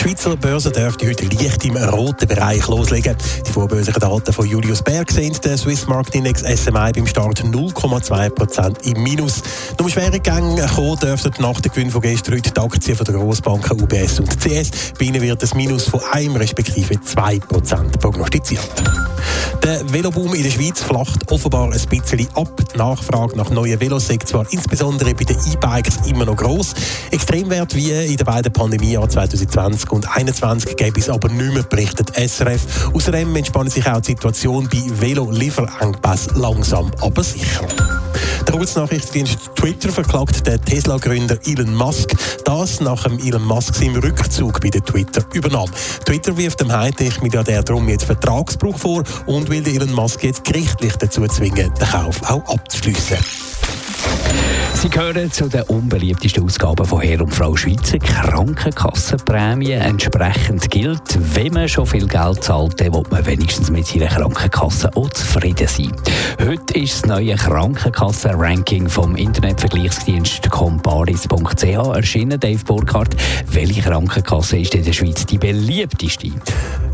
Die Schweizer Börse dürfte heute leicht im roten Bereich loslegen. Die vorbörslichen Daten von Julius Berg sind der Swiss Market Index SMI beim Start 0,2% im Minus. Nur schwere Gänge kommen dürften nach dem Gewinn von gestern heute die Aktien von der Grossbanken UBS und CS. Bei ihnen wird das Minus von 1 respektive 2% prognostiziert. Der Veloboom in der Schweiz flacht offenbar ein bisschen ab. Die Nachfrage nach neuen Velos ist zwar insbesondere bei den E-Bikes immer noch gross. Extremwert wie in den beiden Pandemiejahren 2020 und 2021 gäbe es aber nicht mehr, berichtet SRF. Außerdem entspannt sich auch die Situation bei Velo-Lieferengpässen langsam, aber sicher. Der Kurznachrichtendienst Twitter verklagt den Tesla-Gründer Elon Musk. Das nach dem Elon Musk seinem Rückzug bei der Twitter übernahm. Twitter wirft dem Hightech-Milliardär darum jetzt Vertragsbruch vor und will Elon Musk jetzt gerichtlich dazu zwingen, den Kauf auch abzuschließen. Sie gehören zu den unbeliebtesten Ausgaben von Herr und Frau Schweizer. Krankenkassenprämie entsprechend gilt, wenn man schon viel Geld zahlt, dann will man wenigstens mit seiner Krankenkasse auch zufrieden sein. Heute ist das neue Krankenkassen-Ranking vom Internetvergleichsdienst comparis.ch erschienen. Dave Burkhardt, welche Krankenkasse ist in der Schweiz die beliebteste?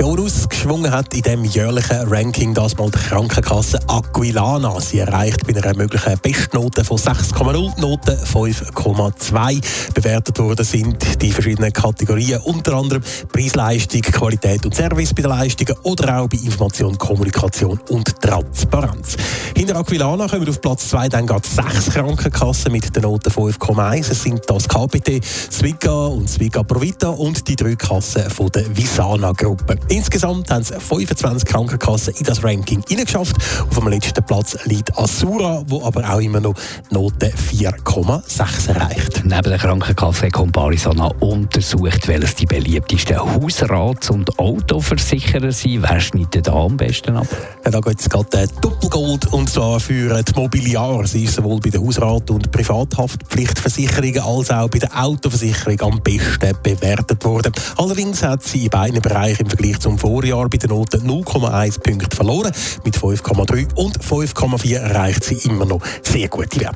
Ja, ausgeschwungen hat in dem jährlichen Ranking das mal die Krankenkasse Aquilana. Sie erreicht bei einer möglichen Bestnote von 6,0 Noten 5,2. Bewertet worden sind die verschiedenen Kategorien, unter anderem Preisleistung, Qualität und Service bei den Leistungen oder auch bei Information, Kommunikation und Transparenz. Hinter Aquilana kommen auf Platz 2 dann gerade sechs Krankenkassen mit der Note 5,1. Es sind das KPT, Swiga und Swiga Provita und die drei Kassen von der Visana-Gruppe. Insgesamt haben es 25 Krankenkassen in das Ranking hineingeschafft. Auf dem letzten Platz liegt Asura, wo aber auch immer noch Note 4,6 erreicht. Neben der Krankenkasse Comparis auch noch untersucht, welches die beliebtesten Hausrats- und Autoversicherer sind. Wer schneidet da am besten ab? Ja, da geht es gerade äh, Doppelgold und zwar für die Mobiliar. Sie ist sowohl bei der Hausrat- und Privathaftpflichtversicherungen als auch bei der Autoversicherung am besten bewertet worden. Allerdings hat sie in beiden Bereichen im Vergleich zum Vorjahr bei der Note 0,1 Punkte verloren. Mit 5,3 und 5,4 erreicht sie immer noch sehr gute Werte.